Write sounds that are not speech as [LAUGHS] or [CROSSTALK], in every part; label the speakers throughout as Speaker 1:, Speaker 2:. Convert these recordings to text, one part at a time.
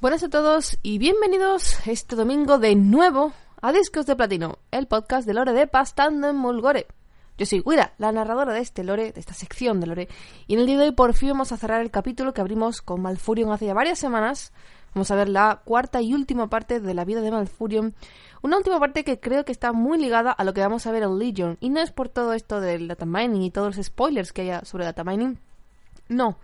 Speaker 1: Buenas a todos y bienvenidos este domingo de nuevo a Discos de Platino, el podcast de Lore de Pastando en Mulgore. Yo soy Guida, la narradora de este Lore, de esta sección de Lore, y en el día de hoy por fin vamos a cerrar el capítulo que abrimos con Malfurion hace ya varias semanas. Vamos a ver la cuarta y última parte de la vida de Malfurion. Una última parte que creo que está muy ligada a lo que vamos a ver en Legion. Y no es por todo esto del data mining y todos los spoilers que haya sobre data mining. No,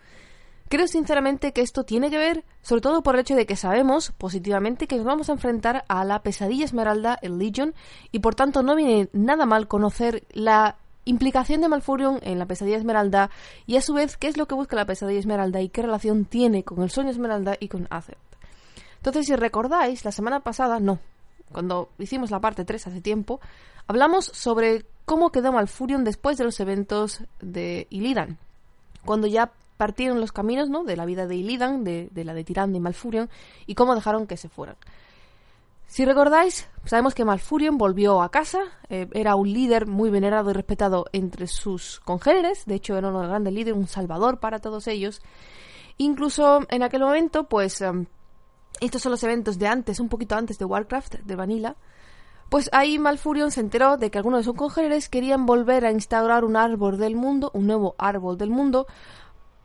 Speaker 1: Creo sinceramente que esto tiene que ver, sobre todo por el hecho de que sabemos positivamente que nos vamos a enfrentar a la pesadilla esmeralda en Legion y por tanto no viene nada mal conocer la implicación de Malfurion en la pesadilla esmeralda y a su vez qué es lo que busca la pesadilla esmeralda y qué relación tiene con el sueño esmeralda y con Azeroth. Entonces, si recordáis, la semana pasada, no, cuando hicimos la parte 3 hace tiempo, hablamos sobre cómo quedó Malfurion después de los eventos de Illidan, cuando ya partieron los caminos ¿no? de la vida de Illidan, de, la de Tirande y Malfurion, y cómo dejaron que se fueran. Si recordáis, sabemos que Malfurion volvió a casa, eh, era un líder muy venerado y respetado entre sus congéneres, de hecho era uno de los grandes líderes, un salvador para todos ellos. Incluso en aquel momento, pues em, estos son los eventos de antes, un poquito antes de Warcraft, de Vanilla, pues ahí Malfurion se enteró de que algunos de sus congéneres querían volver a instaurar un árbol del mundo, un nuevo árbol del mundo,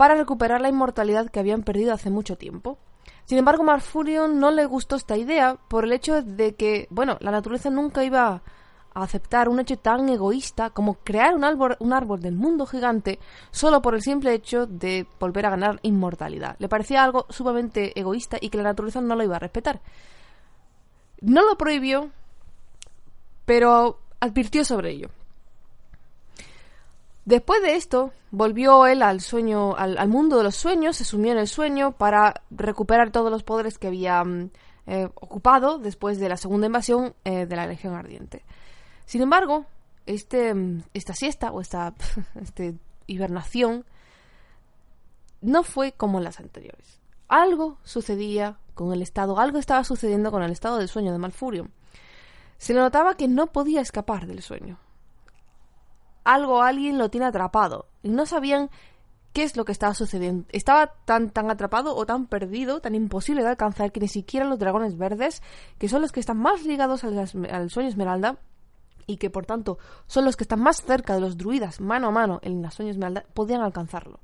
Speaker 1: para recuperar la inmortalidad que habían perdido hace mucho tiempo. Sin embargo, Malfurion no le gustó esta idea por el hecho de que, bueno, la naturaleza nunca iba a aceptar un hecho tan egoísta como crear un árbol, un árbol del mundo gigante solo por el simple hecho de volver a ganar inmortalidad. Le parecía algo sumamente egoísta y que la naturaleza no lo iba a respetar. No lo prohibió, pero advirtió sobre ello. Después de esto, volvió él al sueño, al, mundo de los sueños, se sumió en el sueño para recuperar todos los poderes que había mm, eh, ocupado después de la segunda invasión eh, de la Legión Ardiente. Sin embargo, este, mm, esta siesta o esta [LAUGHS] este, hibernación no fue como las anteriores. Algo sucedía con el estado, algo estaba sucediendo con el estado del sueño de Malfurion. Se le notaba que no podía escapar del sueño algo alguien lo tiene atrapado. Y no sabían qué es lo que estaba sucediendo. Estaba tan, tan atrapado o tan perdido, tan imposible de alcanzar, que ni siquiera los dragones verdes, que son los que están más ligados al, sueño esmeralda, y que por tanto son los que están más cerca de los druidas mano a mano en la sueño esmeralda, podían alcanzarlo.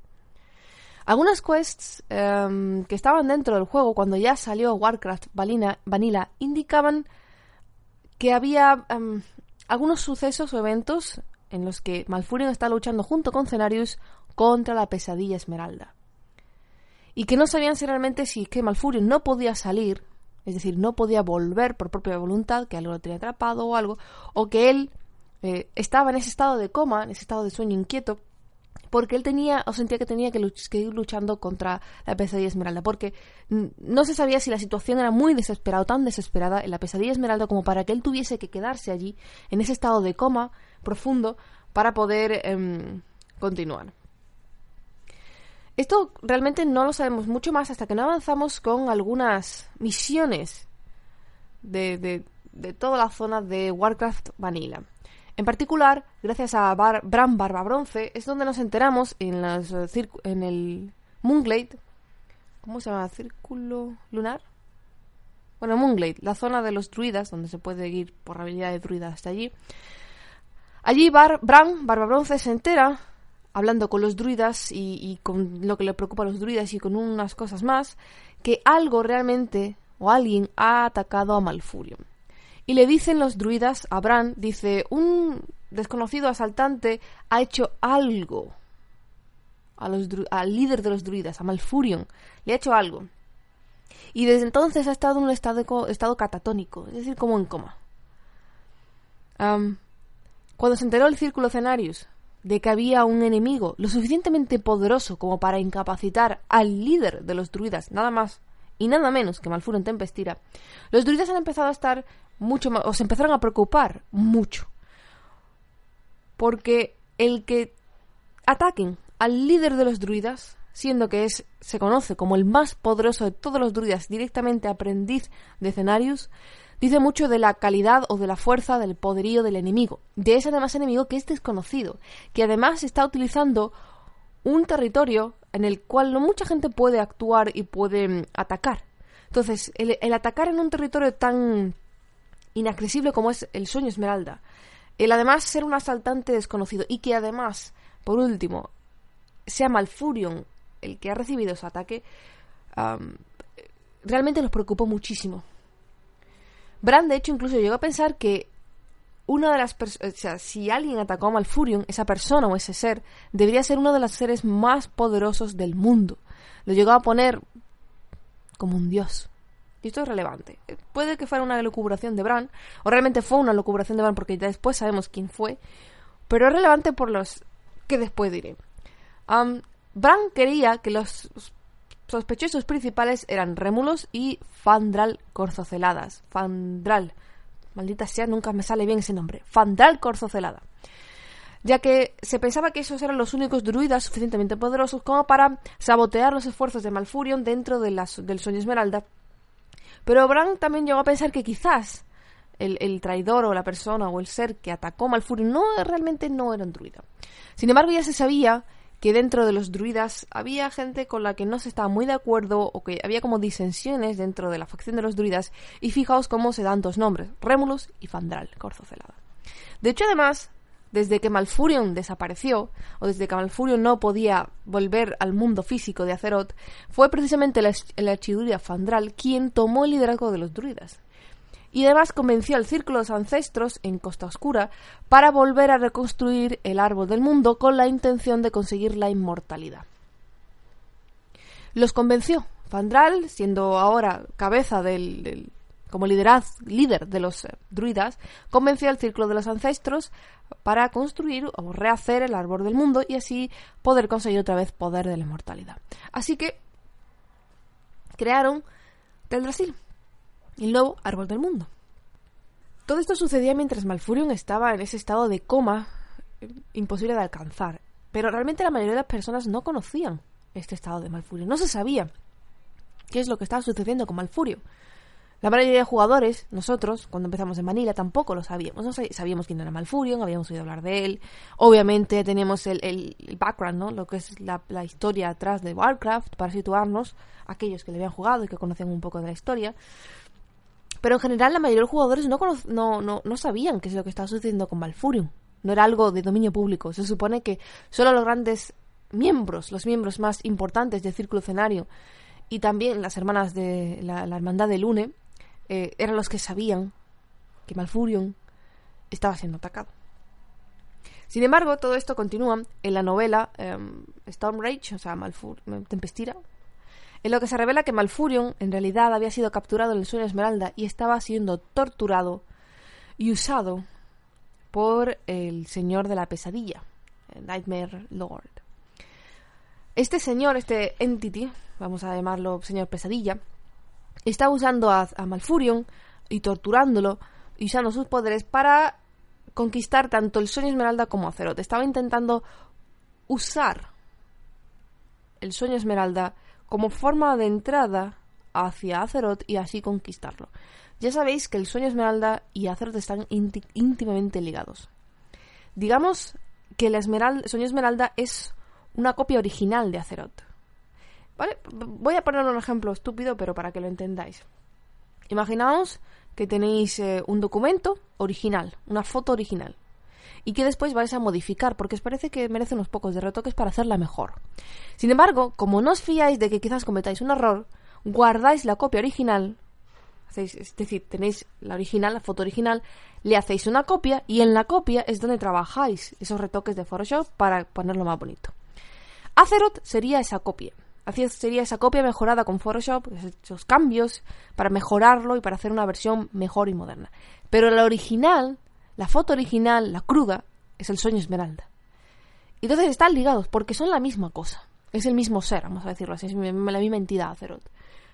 Speaker 1: Algunas quests em, que estaban dentro del juego cuando ya salió Warcraft Vanilla, indicaban que había em, algunos sucesos o eventos en los que Malfurion está luchando junto con Cenarius contra la pesadilla Esmeralda. Y que no sabían si realmente si que Malfurion no podía salir, es decir, no podía volver por propia voluntad, que algo lo tenía atrapado o algo, o que él eh, estaba en ese estado de coma, en ese estado de sueño inquieto, porque él tenía o sentía que tenía que, que, ir luchando contra la pesadilla esmeralda, porque no se sabía si la situación era muy desesperada o tan desesperada en la pesadilla esmeralda como para que él tuviese que quedarse allí, en ese estado de coma profundo, para poder em, continuar. Esto realmente no lo sabemos mucho más hasta que no avanzamos con algunas misiones de, de toda la zona de Warcraft Vanilla. En particular, gracias a Bram Barba Bronce, es donde nos enteramos en, las, eh, en el Moonglade. ¿Cómo se llama? ¿Círculo lunar? Bueno, Moonglade, la zona de los druidas, donde se puede ir por habilidad de druida hasta allí. Allí Bar Bram Barba Bronce se entera, hablando con los druidas y, y con lo que le preocupa a los druidas y con unas cosas más, que algo realmente o alguien ha atacado a Malfurion. Y le dicen los druidas a Bran, dice, un desconocido asaltante ha hecho algo a los al líder de los druidas, a Malfurion, le ha hecho algo. Y desde entonces ha estado en un estado, estado catatónico, es decir, como en coma. Cuando se enteró el círculo Cenarius de que había un enemigo lo suficientemente poderoso como para incapacitar al líder de los druidas, nada más y nada menos que Malfurion Tempestira, los druidas han empezado a estar mucho más, o se empezaron a preocupar mucho. Porque el que ataquen al líder de los druidas, siendo que es, se conoce como el más poderoso de todos los druidas, directamente aprendiz de escenarios, dice mucho de la calidad o de la fuerza del poderío del enemigo, de ese además enemigo que es desconocido, que además está utilizando un territorio en el cual no mucha gente puede actuar y puede mm, atacar. Entonces, el, el atacar en un territorio tan inaccesible como es el sueño esmeralda, el además ser un asaltante desconocido y que además, por último, sea Malfurion el que ha recibido ese ataque, um, realmente nos preocupó muchísimo. Bran, de hecho, incluso llegó a pensar que una de las personas, o sea, si alguien atacó a Malfurion, esa persona o ese ser, debería ser uno de los seres más poderosos del mundo. Lo llegó a poner como un dios. Y esto es relevante. Puede que fuera una locubración de Bran, o realmente fue una locubración de Bran porque ya después sabemos quién fue, pero es relevante por los que después diré. Bran quería que los sospechosos principales eran Rémulos y Fandral Corzoceladas. Fandral. Maldita sea, nunca me sale bien ese nombre. Fandral Corzocelada. Ya que se pensaba que esos eran los únicos druidas suficientemente poderosos como para sabotear los esfuerzos de Malfurion dentro de las, del sueño Esmeralda. Pero Bran también llegó a pensar que quizás el, el, traidor o la persona o el ser que atacó Malfurion no realmente no era un druida. Sin embargo, ya se sabía que dentro de los druidas había gente con la que no se estaba muy de acuerdo o que había como disensiones dentro de la facción de los druidas y fijaos cómo se dan dos nombres, Rémulus y Fandral, Corzocelada. De hecho, además, desde que Malfurion desapareció, o desde que Malfurion no podía volver al mundo físico de Azeroth, fue precisamente la, la Fandral quien tomó el liderazgo de los druidas y además convenció al Círculo de los Ancestros en Costa Oscura para volver a reconstruir el árbol del mundo con la intención de conseguir la inmortalidad. Los convenció. Fandral, siendo ahora cabeza del, como lideraz, líder de los eh, druidas, convenció al Círculo de los Ancestros para construir o rehacer el árbol del mundo y así poder conseguir otra vez poder de la inmortalidad. Así que crearon Teldrassil, el nuevo árbol del mundo. Todo esto sucedía mientras Malfurion estaba en ese estado de coma eh, imposible de alcanzar, pero realmente la mayoría de las personas no conocían este estado de Malfurion, no se sabía qué es lo que estaba sucediendo con Malfurio. La mayoría de jugadores, nosotros, cuando empezamos en Manila, tampoco lo sabíamos. No sabíamos quién era Malfurion, habíamos oído hablar de él. Obviamente teníamos el, el, background, ¿no? Lo que es la, la, historia atrás de Warcraft, para situarnos, aquellos que le habían jugado y que conocían un poco de la historia. Pero en general la mayoría de los jugadores no, no, no, no sabían qué es lo que estaba sucediendo con Malfurion. No era algo de dominio público. Se supone que solo los grandes miembros, los miembros más importantes del Círculo Escenario y también las hermanas de la, Hermandad de Lune eh, eran los que sabían que Malfurion estaba siendo atacado. Sin embargo, todo esto continúa en la novela em, Storm Rage, o sea, Malfur Tempestira, en lo que se revela que Malfurion en realidad había sido capturado en el sueño Esmeralda y estaba siendo torturado y usado por el señor de la pesadilla, Nightmare Lord. Este señor, este entity, vamos a llamarlo señor pesadilla, está usando a, a Malfurion y torturándolo y usando sus poderes para conquistar tanto el sueño Esmeralda como Azeroth. Estaba intentando usar el sueño Esmeralda como forma de entrada hacia Azeroth y así conquistarlo. Ya sabéis que el sueño Esmeralda y Azeroth están íntimamente ligados. Digamos que el sueño Esmeralda es una copia original de Azeroth. ¿Vale? Voy a poner un ejemplo estúpido, pero para que lo entendáis. Imaginaos que tenéis eh, un documento original, una foto original, y que después vais a modificar, porque os parece que merece unos pocos de retoques para hacerla mejor. Sin embargo, como no os fiáis de que quizás cometáis un error, guardáis la copia original, es decir, tenéis la original, la foto original, le hacéis una copia y en la copia es donde trabajáis esos retoques de Photoshop para ponerlo más bonito. Azeroth sería esa copia. Sería esa copia mejorada con Photoshop, esos cambios para mejorarlo y para hacer una versión mejor y moderna. Pero la original la foto original, la cruda, es el sueño Esmeralda. entonces están ligados porque son la misma cosa. Es el mismo ser, vamos a decirlo así, es la misma entidad Azeroth.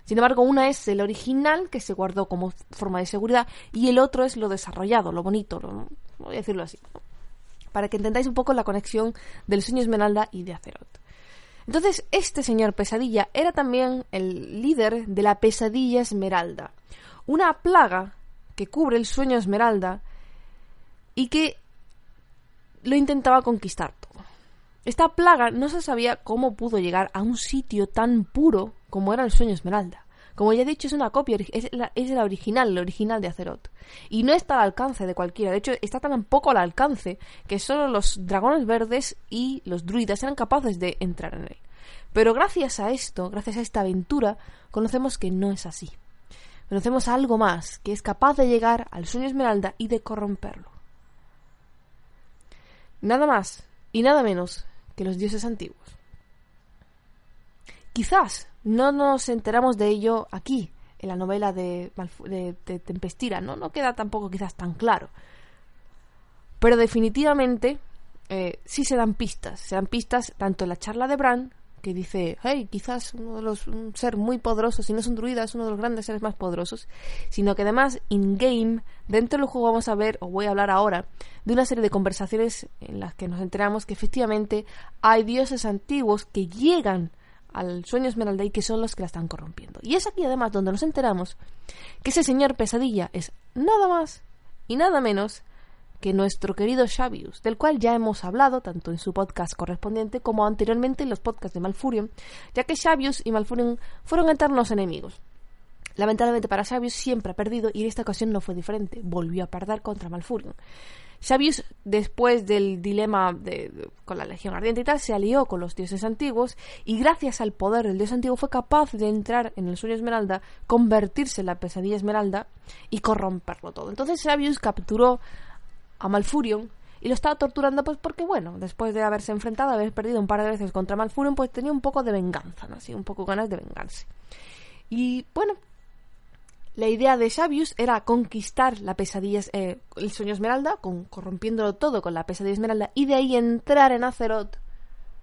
Speaker 1: Sin embargo, una es el original que se guardó como forma de seguridad y el otro es lo desarrollado, lo bonito, lo, voy a decirlo así, para que entendáis un poco la conexión del sueño Esmeralda y de Azeroth. Entonces, este señor Pesadilla era también el líder de la Pesadilla Esmeralda, una plaga que cubre el sueño Esmeralda y que lo intentaba conquistar todo. Esta plaga no se sabía cómo pudo llegar a un sitio tan puro como era el sueño Esmeralda. Como ya he dicho, es una copia, es la, es la original, el original de Azeroth. Y no está al alcance de cualquiera. De hecho, está tan poco al alcance que solo los dragones verdes y los druidas eran capaces de entrar en él. Pero gracias a esto, gracias a esta aventura, conocemos que no es así. Conocemos algo más, que es capaz de llegar al sueño Esmeralda y de corromperlo. Nada más y nada menos que los dioses antiguos. Quizás no nos enteramos de ello aquí, en la novela de, Tempestira, ¿no? no queda tampoco quizás tan claro. Pero definitivamente eh, sí se dan pistas, se dan pistas tanto en la charla de Bran que dice, hey, quizás uno de los, un ser muy poderoso, si no es un druida, es uno de los grandes seres más poderosos, sino que además, in-game, dentro del juego vamos a ver, o voy a hablar ahora, de una serie de conversaciones en las que nos enteramos que efectivamente hay dioses antiguos que llegan al sueño Esmeralda y que son los que la están corrompiendo. Y es aquí además donde nos enteramos que ese señor pesadilla es nada más y nada menos que nuestro querido Xavius, del cual ya hemos hablado tanto en su podcast correspondiente como anteriormente en los podcasts de Malfurion, ya que Xavius y Malfurion fueron eternos enemigos. Lamentablemente para Xavius siempre ha perdido y en esta ocasión no fue diferente, volvió a perder contra Malfurion. Xavius, después del dilema con la Legión Ardiente y tal, se alió con los dioses antiguos y gracias al poder del dios antiguo fue capaz de entrar en el sueño Esmeralda, convertirse en la pesadilla Esmeralda y corromperlo todo. Entonces Xavius capturó a Malfurion y lo estaba torturando pues porque bueno, después de haberse enfrentado, haber perdido un par de veces contra Malfurion, pues tenía un poco de venganza. Así, un poco ganas de vengarse. Y bueno, la idea de Xavius era conquistar la pesadilla, eh, el sueño Esmeralda, con, corrompiéndolo todo con la pesadilla Esmeralda, y de ahí entrar en Azeroth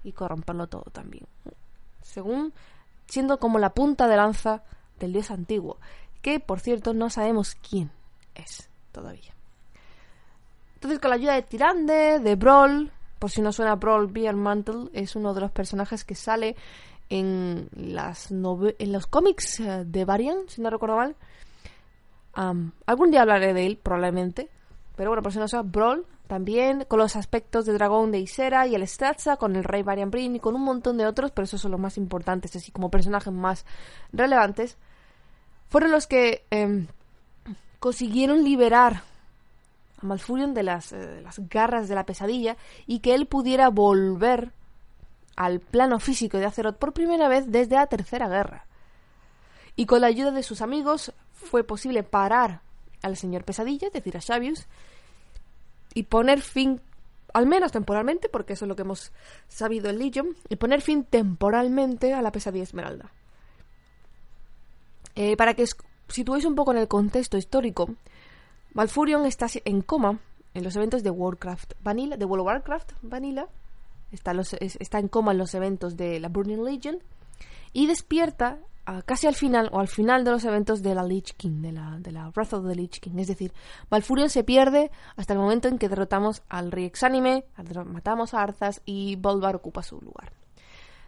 Speaker 1: y corromperlo todo también. Según siendo como la punta de lanza del dios antiguo, que por cierto no sabemos quién es todavía. Entonces, con la ayuda de Tirande, de Brawl, por si no suena Brawl, Mantle es uno de los personajes que sale en, las en los cómics eh, de Varian, si no recuerdo mal. algún día hablaré de él, probablemente. Pero bueno, por si no suena Brawl, también con los aspectos de dragón de Isera y el Statza, con el rey Varian Brin y con un montón de otros, pero esos son los más importantes, así como personajes más relevantes. Fueron los que em, consiguieron liberar Malfurion de las, eh, las garras de la pesadilla y que él pudiera volver al plano físico de Azeroth por primera vez desde la Tercera Guerra. Y con la ayuda de sus amigos fue posible parar al señor Pesadilla, es decir, a Xavius, y poner fin, al menos temporalmente, porque eso es lo que hemos sabido en Legion, y poner fin temporalmente a la pesadilla Esmeralda. Eh, para que situéis un poco en el contexto histórico, Malfurion está en coma en los eventos de Warcraft Vanilla, de World of Warcraft Vanilla. Está, en coma en los eventos de la Burning Legion. Y despierta casi al final o al final de los eventos de la Lich King, de la, de Wrath of the Lich King. Es decir, Malfurion se pierde hasta el momento en que derrotamos al rey Exánime, matamos a Arzas y Bolvar ocupa su lugar.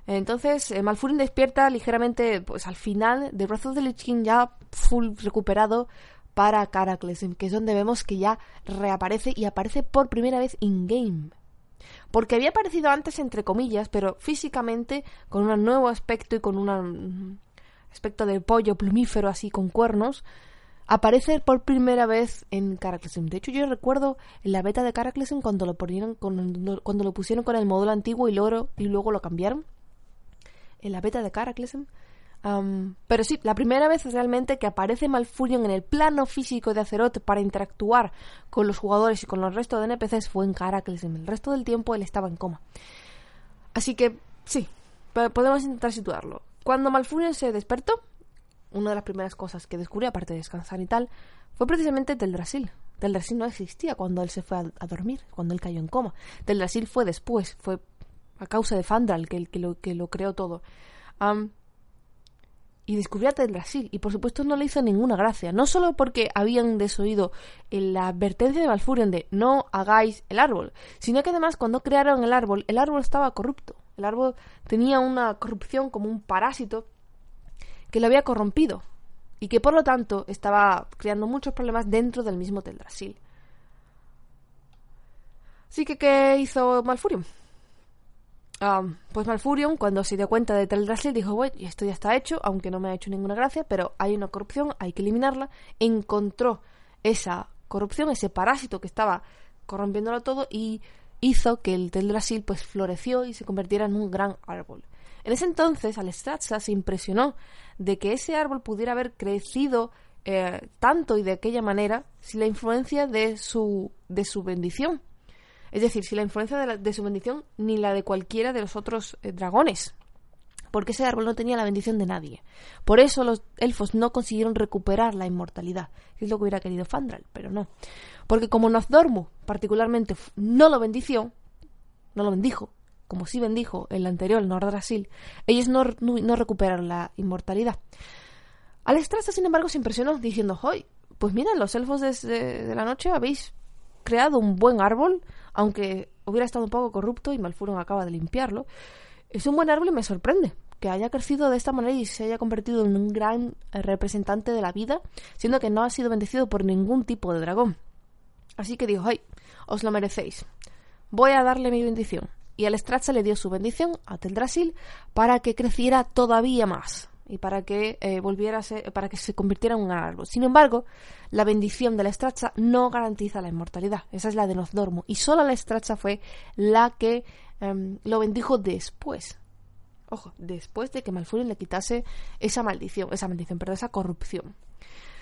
Speaker 1: Entonces, eh, Malfurion despierta ligeramente pues al final de Wrath of the Lich King ya full recuperado para Caraclesem, que es donde vemos que ya reaparece y aparece por primera vez in-game. Porque había aparecido antes, entre comillas, pero físicamente con un nuevo aspecto y con un aspecto de pollo plumífero así con cuernos, aparece por primera vez en Caraclesem. De hecho, yo recuerdo en la beta de Caraclesem cuando lo, cuando lo pusieron con el módulo antiguo y luego, y luego lo cambiaron. En la beta de Pero sí, la primera vez realmente que aparece Malfurion en el plano físico de Azeroth para interactuar con los jugadores y con los restos de NPCs fue en Caracles. En el resto del tiempo él estaba en coma. Así que sí, podemos intentar situarlo. Cuando Malfurion se despertó, una de las primeras cosas que descubrió, aparte de descansar y tal, fue precisamente Teldrassil. Teldrassil no existía cuando él se fue a, dormir, cuando él cayó en coma. Teldrassil fue después, fue a causa de Fandral, que, que, lo, que lo creó todo. Y descubrió a Teldrassil. Y por supuesto no le hizo ninguna gracia. No solo porque habían desoído la advertencia de Malfurion de no hagáis el árbol, sino que además cuando crearon el árbol, el árbol estaba corrupto. El árbol tenía una corrupción como un parásito que lo había corrompido y que por lo tanto estaba creando muchos problemas dentro del mismo Teldrassil. Así que, ¿qué hizo Malfurion? Ah, pues Malfurion, cuando se dio cuenta de Teldrassil, dijo, bueno, esto ya está hecho, aunque no me ha hecho ninguna gracia, pero hay una corrupción, hay que eliminarla. Encontró esa corrupción, ese parásito que estaba corrompiéndolo todo y hizo que el Teldrassil pues floreció y se convirtiera en un gran árbol. En ese entonces, Alestrazza se impresionó de que ese árbol pudiera haber crecido eh, tanto y de aquella manera sin la influencia de su, de su bendición. Es decir, sin la influencia de, su bendición ni la de cualquiera de los otros eh, dragones. Porque ese árbol no tenía la bendición de nadie. Por eso los elfos no consiguieron recuperar la inmortalidad. Es lo que hubiera querido Fandral, pero no. Porque como Nozdormu particularmente no lo bendició, no lo bendijo, como sí bendijo el anterior, el Nordrasil, ellos no, no, recuperaron la inmortalidad. Alestraza, sin embargo, se impresionó diciendo, ¡Hoy! Pues miren, los elfos de, la noche habéis creado un buen árbol, aunque hubiera estado un poco corrupto y Malfurion acaba de limpiarlo. Es un buen árbol y me sorprende que haya crecido de esta manera y se haya convertido en un gran representante de la vida, siendo que no ha sido bendecido por ningún tipo de dragón. Así que dijo, ¡ay! Os lo merecéis. Voy a darle mi bendición. Y al Estracha le dio su bendición a Teldrasil para que creciera todavía más y para que eh, volviera a ser, para que se convirtiera en un árbol. Sin embargo, la bendición de la Estracha no garantiza la inmortalidad. Esa es la de Nozdormu. Y solo la Estracha fue la que em, lo bendijo después. Ojo, después de que Malfurion le quitase esa maldición, esa maldición, perdón, esa corrupción.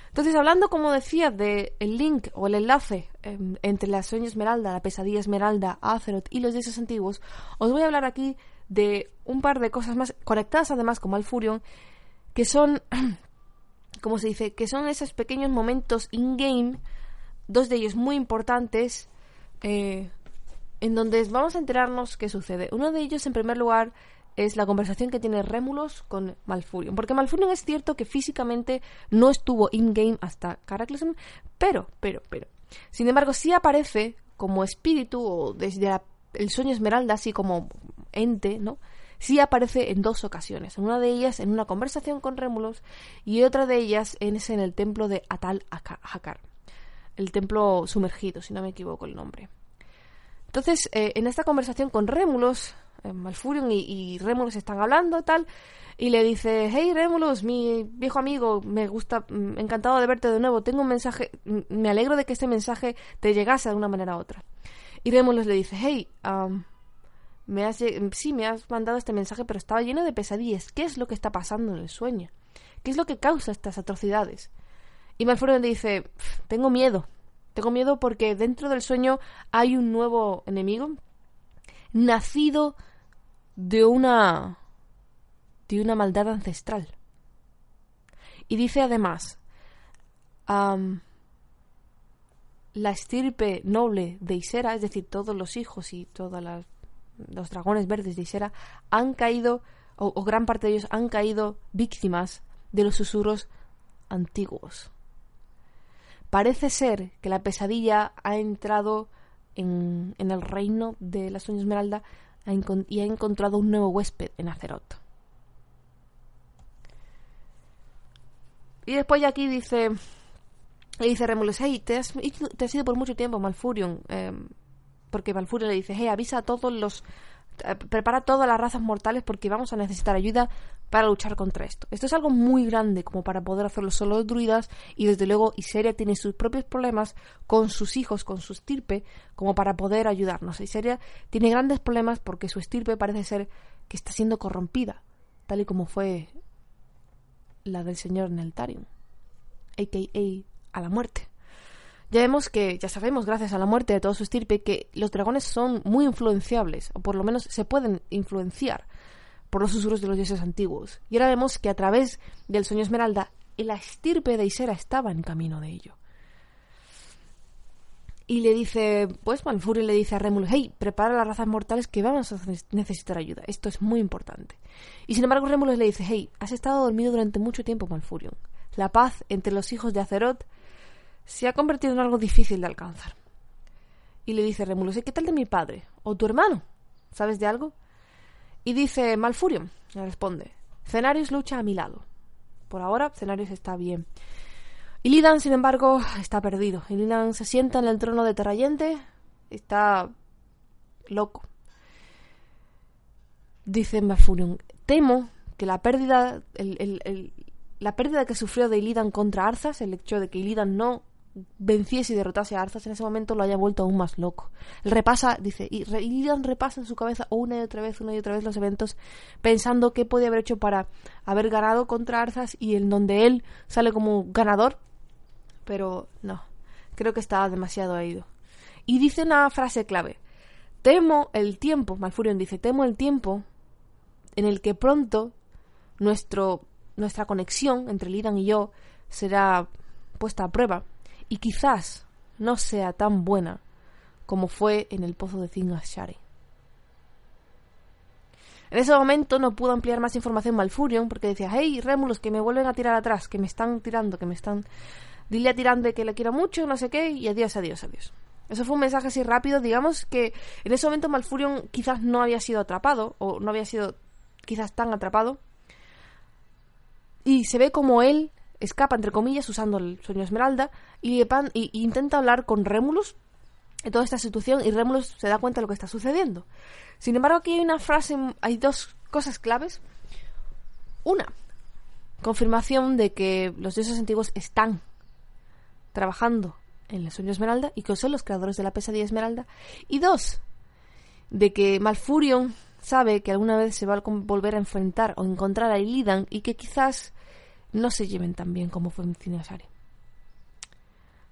Speaker 1: Entonces, hablando, como decía, del el link o el enlace em, entre la sueño esmeralda, la pesadilla esmeralda, Azeroth y los dioses antiguos, os voy a hablar aquí de un par de cosas más conectadas además con Malfurion, que son, [CLEARS THROAT] como se dice, que son esos pequeños momentos in-game, dos de ellos muy importantes, eh, en donde vamos a enterarnos qué sucede. Uno de ellos, en primer lugar, es la conversación que tiene Rémulos con Malfurion. Porque Malfurion es cierto que físicamente no estuvo in-game hasta Cataclysm, pero, pero, pero. Sin embargo, sí aparece como espíritu o desde el sueño esmeralda, así como ente, ¿no? Sí aparece en dos ocasiones. En una de ellas en una conversación con Rémulos y otra de ellas es en el templo de Atal Hakar. El templo sumergido, si no me equivoco el nombre. Entonces, eh, en esta conversación con Rémulos, eh, Malfurion y, y Remulus están hablando tal y le dice hey Remulus mi viejo amigo me gusta mm, encantado de verte de nuevo tengo un mensaje mm, me alegro de que este mensaje te llegase de una manera u otra y Remulus le dice hey me has sí me has mandado este mensaje pero estaba lleno de pesadillas. Qué es lo que está pasando en el sueño qué es lo que causa estas atrocidades y Malfurion le dice tengo miedo. Tengo miedo porque dentro del sueño hay un nuevo enemigo nacido de una de una maldad ancestral. Y dice además, la estirpe noble de Isera, es decir, todos los hijos y todos los dragones verdes de Isera, han caído, o, gran parte de ellos han caído víctimas de los susurros antiguos. Parece ser que la pesadilla ha entrado en, el reino de la Sueño Esmeralda y ha encontrado un nuevo huésped en Azeroth. Y después ya aquí dice, dice Remulus, hey, te has, te has ido por mucho tiempo, Malfurion, em, porque Malfurion le dice, hey, avisa a todos los eh, prepara todas las razas mortales porque vamos a necesitar ayuda para luchar contra esto. Esto es algo muy grande como para poder hacerlo solo los druidas y desde luego Iseria tiene sus propios problemas con sus hijos, con su estirpe, como para poder ayudarnos. Iseria tiene grandes problemas porque su estirpe parece ser que está siendo corrompida, tal y como fue la del señor Neltarion, a.k.a. a la muerte. Ya vemos que, ya sabemos, gracias a la muerte de todo su estirpe, que los dragones son muy influenciables, o por lo menos se pueden influenciar por los susurros de los dioses antiguos. Y ahora vemos que a través del sueño esmeralda, la estirpe de Isera estaba en camino de ello. Y le dice, pues Malfurion le dice a Remulus, hey, prepara las razas mortales que vamos a necesitar ayuda. Esto es muy importante. Y sin embargo Remulus le dice, hey, has estado dormido durante mucho tiempo, Malfurion. La paz entre los hijos de Azeroth se ha convertido en algo difícil de alcanzar. Y le dice Remulus, ¿qué tal de mi padre? ¿O tu hermano? ¿Sabes de algo? Y dice Malfurion, le responde, Cenarius lucha a mi lado. Por ahora, Cenarius está bien. Y Lidan, sin embargo, está perdido. Y Lidan se sienta en el trono de Terrayente. Está loco. Dice Malfurion, temo que la pérdida, la pérdida que sufrió de Illidan contra Arzas, el hecho de que Illidan no venciese y derrotase a Arzas en ese momento lo haya vuelto aún más loco. Repasa, dice, y Illidan repasa en su cabeza una y otra vez, una y otra vez los eventos, pensando qué podía haber hecho para haber ganado contra Arzas y en donde él sale como ganador, pero no, creo que estaba demasiado ido. Y dice una frase clave, temo el tiempo, Malfurion dice, temo el tiempo en el que pronto nuestro, nuestra conexión entre Lidan y yo será puesta a prueba y quizás no sea tan buena como fue en el pozo de Shari. En ese momento no pudo ampliar más información Malfurion porque decía, hey, Rémulos, que me vuelven a tirar atrás, que me están tirando, que me están... Dile a Tirande que le quiero mucho, no sé qué, y adiós, adiós, adiós. Eso fue un mensaje así rápido, digamos que en ese momento Malfurion quizás no había sido atrapado, o no había sido quizás tan atrapado, y se ve como él escapa, entre comillas, usando el sueño Esmeralda, y, intenta hablar con Rémulus en toda esta situación, y Rémulus se da cuenta de lo que está sucediendo. Sin embargo, aquí hay una frase, hay dos cosas claves. Una, confirmación de que los dioses antiguos están trabajando en el sueño Esmeralda y que son los creadores de la pesadilla Esmeralda. Y dos, de que Malfurion sabe que alguna vez se va a volver a enfrentar o encontrar a Illidan y que quizás no se lleven tan bien como fue en Cineosari.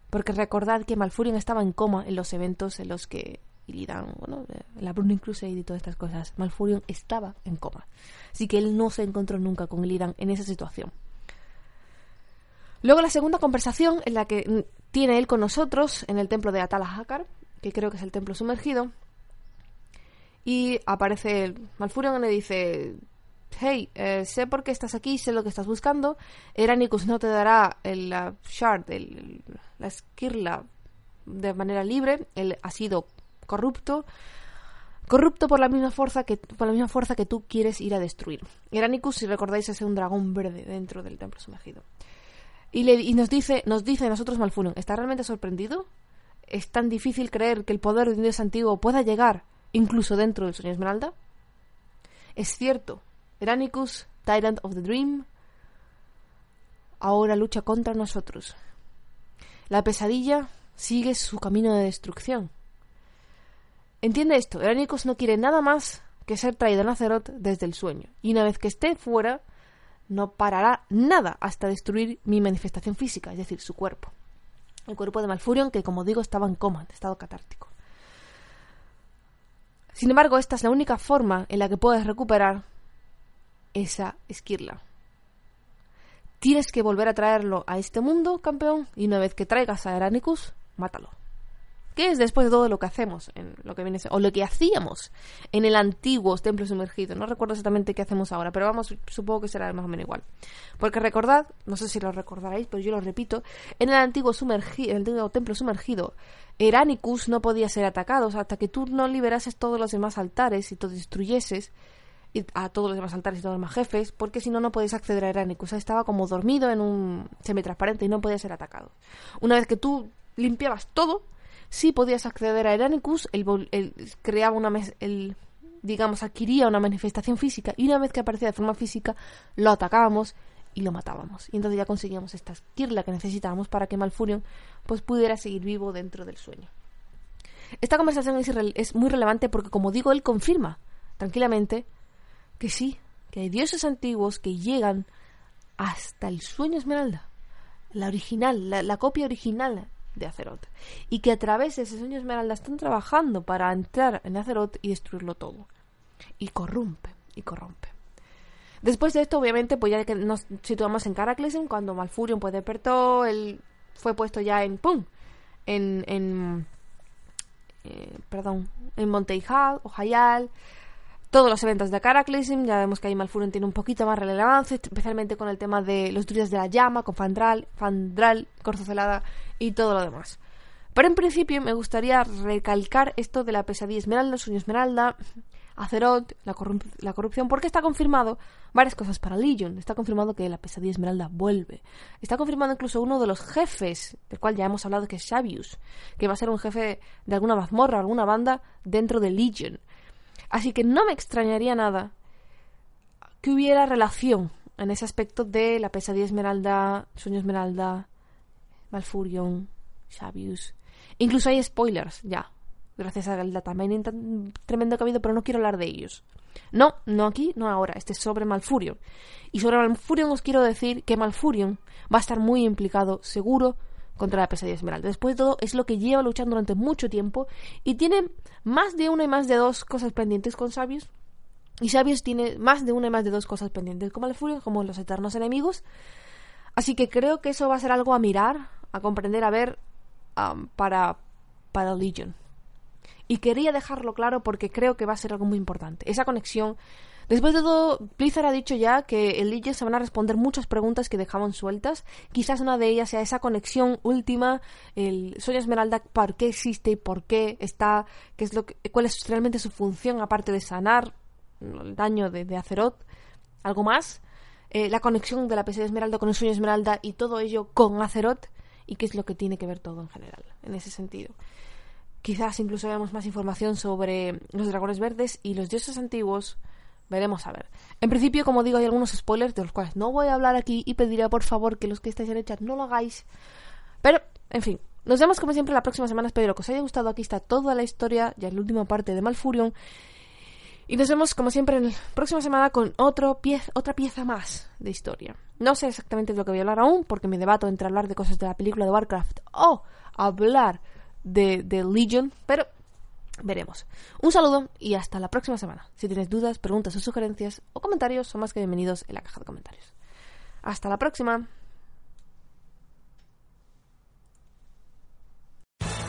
Speaker 1: Porque recordad que Malfurion estaba en coma en los eventos en los que Illidan, bueno, la Burning Crusade y todas estas cosas, Malfurion estaba en coma. Así que él no se encontró nunca con Illidan en esa situación. Luego la segunda conversación en la que tiene él con nosotros en el templo de Atala que creo que es el templo sumergido, y aparece Malfurion y le dice, hey, eh, sé por qué estás aquí, sé lo que estás buscando. Eranicus no te dará el shard, el, la esquirla de manera libre. Él ha sido corrupto. Corrupto por la misma fuerza que por la misma fuerza que tú quieres ir a destruir. Eranicus, si recordáis, es un dragón verde dentro del templo sumergido. Y, nos dice, nos dice a nosotros Malfurion, ¿está realmente sorprendido? ¿Es tan difícil creer que el poder de un dios antiguo pueda llegar incluso dentro del sueño Esmeralda? Es cierto, Eranicus, Tyrant of the Dream, ahora lucha contra nosotros. La pesadilla sigue su camino de destrucción. Entiende esto, Eranicus no quiere nada más que ser traído a Nazaroth desde el sueño, y una vez que esté fuera, no parará nada hasta destruir mi manifestación física, es decir, su cuerpo. El cuerpo de Malfurion, que como digo estaba en coma, en estado catártico. Sin embargo, esta es la única forma en la que puedes recuperar esa esquirla. Tienes que volver a traerlo a este mundo, campeón, y una vez que traigas a Eranicus, mátalo. ¿Qué es después de todo lo que hacemos, en lo que viene, o lo que hacíamos en el antiguo templo sumergido? No recuerdo exactamente qué hacemos ahora, pero vamos, supongo que será más o menos igual. Porque recordad, no sé si lo recordaréis, pero yo lo repito, en el antiguo, sumergido, el antiguo templo sumergido, Eranicus no podía ser atacado hasta que tú no liberases todos los demás altares y te destruyeses a todos los demás altares y todos los demás jefes, porque si no, no podías acceder a Eranicus. Estaba como dormido en un semitransparente y no podía ser atacado. Una vez que tú limpiabas todo, sí podías acceder a Eranicus, él, creaba una el, digamos, adquiría una manifestación física y una vez que aparecía de forma física lo atacábamos y lo matábamos. Y entonces ya conseguíamos esta esquirla que necesitábamos para que Malfurion pues pudiera seguir vivo dentro del sueño. Esta conversación es, es muy relevante porque, como digo, él confirma tranquilamente que sí, que hay dioses antiguos que llegan hasta el sueño Esmeralda, la original, la copia original de Azeroth. Y que a través de ese sueño Esmeralda están trabajando para entrar en Azeroth y destruirlo todo. Y corrompe, y corrompe. Después de esto, obviamente, pues ya que nos situamos en Caraclesen, cuando Malfurion pues despertó, él fue puesto ya en ¡pum! En, en, eh, perdón, en Monteijal, Ojayal, todos los eventos de Caraclism, ya vemos que ahí Malfurion tiene un poquito más relevancia, especialmente con el tema de los druidas de la llama, con Fandral, Fandral, Celada y todo lo demás. Pero en principio me gustaría recalcar esto de la pesadilla esmeralda, el sueño esmeralda, Azeroth, la, la, corrupción, porque está confirmado varias cosas para Legion. Está confirmado que la pesadilla esmeralda vuelve. Está confirmado incluso uno de los jefes, del cual ya hemos hablado, que es Xavius, que va a ser un jefe de alguna mazmorra, alguna banda dentro de Legion. Así que no me extrañaría nada que hubiera relación en ese aspecto de la pesadilla esmeralda, sueño esmeralda, Malfurion, Xavius. Incluso hay spoilers ya, gracias al datamining tan tremendo que ha habido, pero no quiero hablar de ellos. No, no aquí, no ahora. Este es sobre Malfurion. Y sobre Malfurion os quiero decir que Malfurion va a estar muy implicado, seguro, contra la pesadilla esmeralda. Después de todo, es lo que lleva luchando durante mucho tiempo y tiene más de una y más de dos cosas pendientes con Sabios. Y Sabios tiene más de una y más de dos cosas pendientes con Malfurion, como los eternos enemigos. Así que creo que eso va a ser algo a mirar, a comprender, a ver para, para Legion. Y quería dejarlo claro porque creo que va a ser algo muy importante. Esa conexión. Después de todo, Blizzard ha dicho ya que el Legion se van a responder muchas preguntas que dejaban sueltas. Quizás una de ellas sea esa conexión última, el sueño esmeralda, ¿por qué existe y por qué está? Qué es lo que, ¿Cuál es realmente su función aparte de sanar el daño de, de Azeroth? ¿Algo más? Eh, la conexión de la PC de Esmeralda con el sueño Esmeralda y todo ello con Azeroth y qué es lo que tiene que ver todo en general, en ese sentido. Quizás incluso veamos más información sobre los dragones verdes y los dioses antiguos. Veremos a ver. En principio, como digo, hay algunos spoilers de los cuales no voy a hablar aquí y pediré por favor que los que estáis en el chat no lo hagáis. Pero, en fin, nos vemos como siempre la próxima semana. Espero que os haya gustado. Aquí está toda la historia, ya en la última parte de Malfurion. Y nos vemos como siempre en la próxima semana con otro otra pieza más de historia. No sé exactamente de lo que voy a hablar aún, porque me debato entre hablar de cosas de la película de Warcraft o hablar de, de Legion, pero veremos. Un saludo y hasta la próxima semana. Si tienes dudas, preguntas o sugerencias o comentarios, son más que bienvenidos en la caja de comentarios. Hasta la próxima.